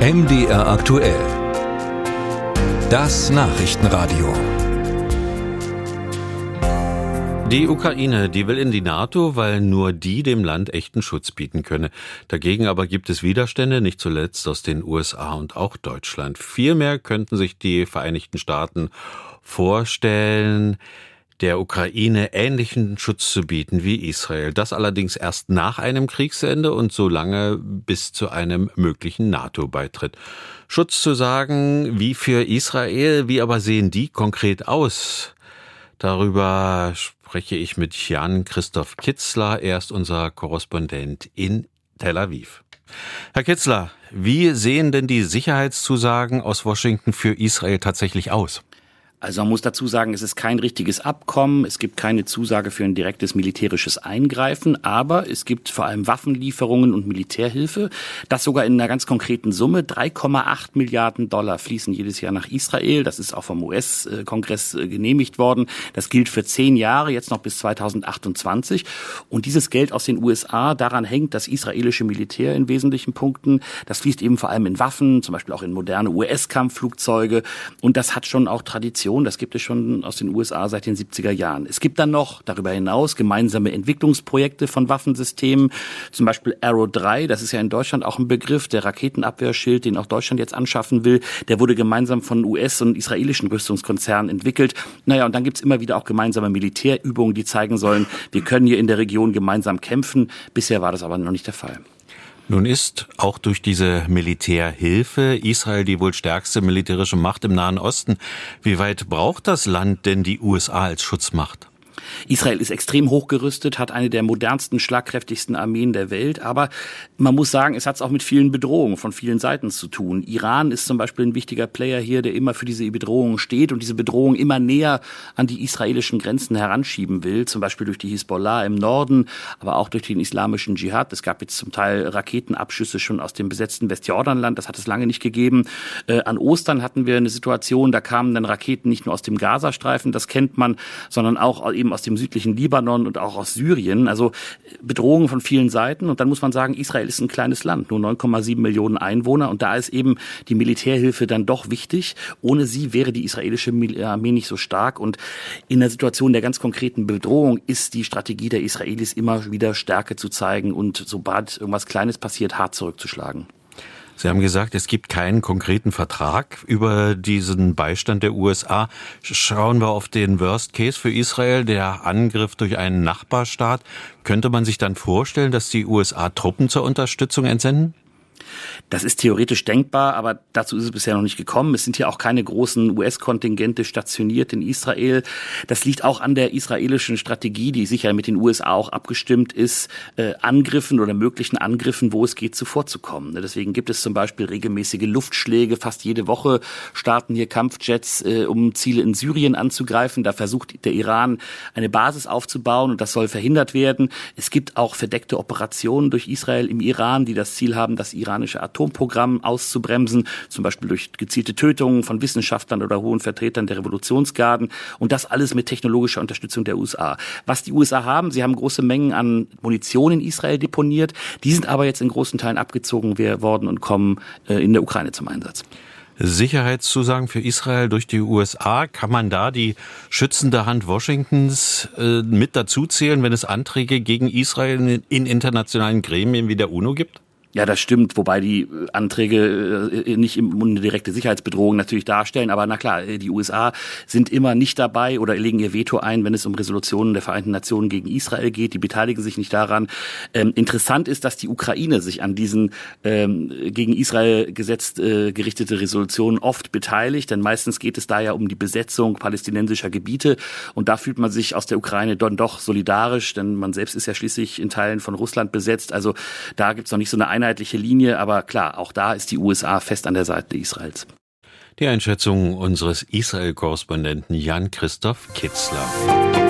MDR aktuell. Das Nachrichtenradio. Die Ukraine, die will in die NATO, weil nur die dem Land echten Schutz bieten könne. Dagegen aber gibt es Widerstände, nicht zuletzt aus den USA und auch Deutschland. Vielmehr könnten sich die Vereinigten Staaten vorstellen, der Ukraine ähnlichen Schutz zu bieten wie Israel. Das allerdings erst nach einem Kriegsende und so lange bis zu einem möglichen NATO-Beitritt. Schutz zu sagen, wie für Israel, wie aber sehen die konkret aus? Darüber spreche ich mit Jan Christoph Kitzler. Er ist unser Korrespondent in Tel Aviv. Herr Kitzler, wie sehen denn die Sicherheitszusagen aus Washington für Israel tatsächlich aus? Also man muss dazu sagen, es ist kein richtiges Abkommen, es gibt keine Zusage für ein direktes militärisches Eingreifen, aber es gibt vor allem Waffenlieferungen und Militärhilfe. Das sogar in einer ganz konkreten Summe. 3,8 Milliarden Dollar fließen jedes Jahr nach Israel. Das ist auch vom US-Kongress äh, genehmigt worden. Das gilt für zehn Jahre, jetzt noch bis 2028. Und dieses Geld aus den USA, daran hängt das israelische Militär in wesentlichen Punkten. Das fließt eben vor allem in Waffen, zum Beispiel auch in moderne US-Kampfflugzeuge. Und das hat schon auch Tradition Innovation, das gibt es schon aus den USA seit den 70er Jahren. Es gibt dann noch darüber hinaus gemeinsame Entwicklungsprojekte von Waffensystemen, zum Beispiel Arrow 3, das ist ja in Deutschland auch ein Begriff, der Raketenabwehrschild, den auch Deutschland jetzt anschaffen will, der wurde gemeinsam von US- und israelischen Rüstungskonzernen entwickelt. Naja, und dann gibt's immer wieder auch gemeinsame Militärübungen, die zeigen sollen, wir können hier in der Region gemeinsam kämpfen. Bisher war das aber noch nicht der Fall. Nun ist auch durch diese Militärhilfe Israel die wohl stärkste militärische Macht im Nahen Osten. Wie weit braucht das Land denn die USA als Schutzmacht? Israel ist extrem hochgerüstet, hat eine der modernsten, schlagkräftigsten Armeen der Welt, aber man muss sagen, es hat es auch mit vielen Bedrohungen von vielen Seiten zu tun. Iran ist zum Beispiel ein wichtiger Player hier, der immer für diese Bedrohungen steht und diese Bedrohung immer näher an die israelischen Grenzen heranschieben will, zum Beispiel durch die Hisbollah im Norden, aber auch durch den islamischen Dschihad. Es gab jetzt zum Teil Raketenabschüsse schon aus dem besetzten Westjordanland, das hat es lange nicht gegeben. Äh, an Ostern hatten wir eine Situation, da kamen dann Raketen nicht nur aus dem Gazastreifen, das kennt man, sondern auch eben aus dem südlichen Libanon und auch aus Syrien. Also Bedrohungen von vielen Seiten. Und dann muss man sagen, Israel ist ein kleines Land, nur 9,7 Millionen Einwohner. Und da ist eben die Militärhilfe dann doch wichtig. Ohne sie wäre die israelische Armee nicht so stark. Und in der Situation der ganz konkreten Bedrohung ist die Strategie der Israelis immer wieder Stärke zu zeigen und sobald irgendwas Kleines passiert, hart zurückzuschlagen. Sie haben gesagt, es gibt keinen konkreten Vertrag über diesen Beistand der USA. Schauen wir auf den Worst Case für Israel, der Angriff durch einen Nachbarstaat. Könnte man sich dann vorstellen, dass die USA Truppen zur Unterstützung entsenden? Das ist theoretisch denkbar, aber dazu ist es bisher noch nicht gekommen. Es sind hier auch keine großen US-Kontingente stationiert in Israel. Das liegt auch an der israelischen Strategie, die sicher mit den USA auch abgestimmt ist, äh, Angriffen oder möglichen Angriffen, wo es geht, zuvorzukommen. Deswegen gibt es zum Beispiel regelmäßige Luftschläge. Fast jede Woche starten hier Kampfjets, äh, um Ziele in Syrien anzugreifen. Da versucht der Iran eine Basis aufzubauen und das soll verhindert werden. Es gibt auch verdeckte Operationen durch Israel im Iran, die das Ziel haben, das iranische Atomprogramm auszubremsen, zum Beispiel durch gezielte Tötungen von Wissenschaftlern oder hohen Vertretern der Revolutionsgarden und das alles mit technologischer Unterstützung der USA. Was die USA haben, sie haben große Mengen an Munition in Israel deponiert, die sind aber jetzt in großen Teilen abgezogen worden und kommen äh, in der Ukraine zum Einsatz. Sicherheitszusagen für Israel durch die USA. Kann man da die schützende Hand Washingtons äh, mit dazuzählen, wenn es Anträge gegen Israel in internationalen Gremien wie der UNO gibt? Ja, das stimmt, wobei die äh, Anträge äh, nicht eine direkte Sicherheitsbedrohung natürlich darstellen. Aber na klar, äh, die USA sind immer nicht dabei oder legen ihr Veto ein, wenn es um Resolutionen der Vereinten Nationen gegen Israel geht. Die beteiligen sich nicht daran. Ähm, interessant ist, dass die Ukraine sich an diesen ähm, gegen Israel gesetzt äh, gerichtete Resolutionen oft beteiligt, denn meistens geht es da ja um die Besetzung palästinensischer Gebiete und da fühlt man sich aus der Ukraine dann doch solidarisch, denn man selbst ist ja schließlich in Teilen von Russland besetzt. Also da gibt's noch nicht so eine einheitliche Linie, aber klar, auch da ist die USA fest an der Seite Israels. Die Einschätzung unseres Israel-Korrespondenten Jan-Christoph Kitzler.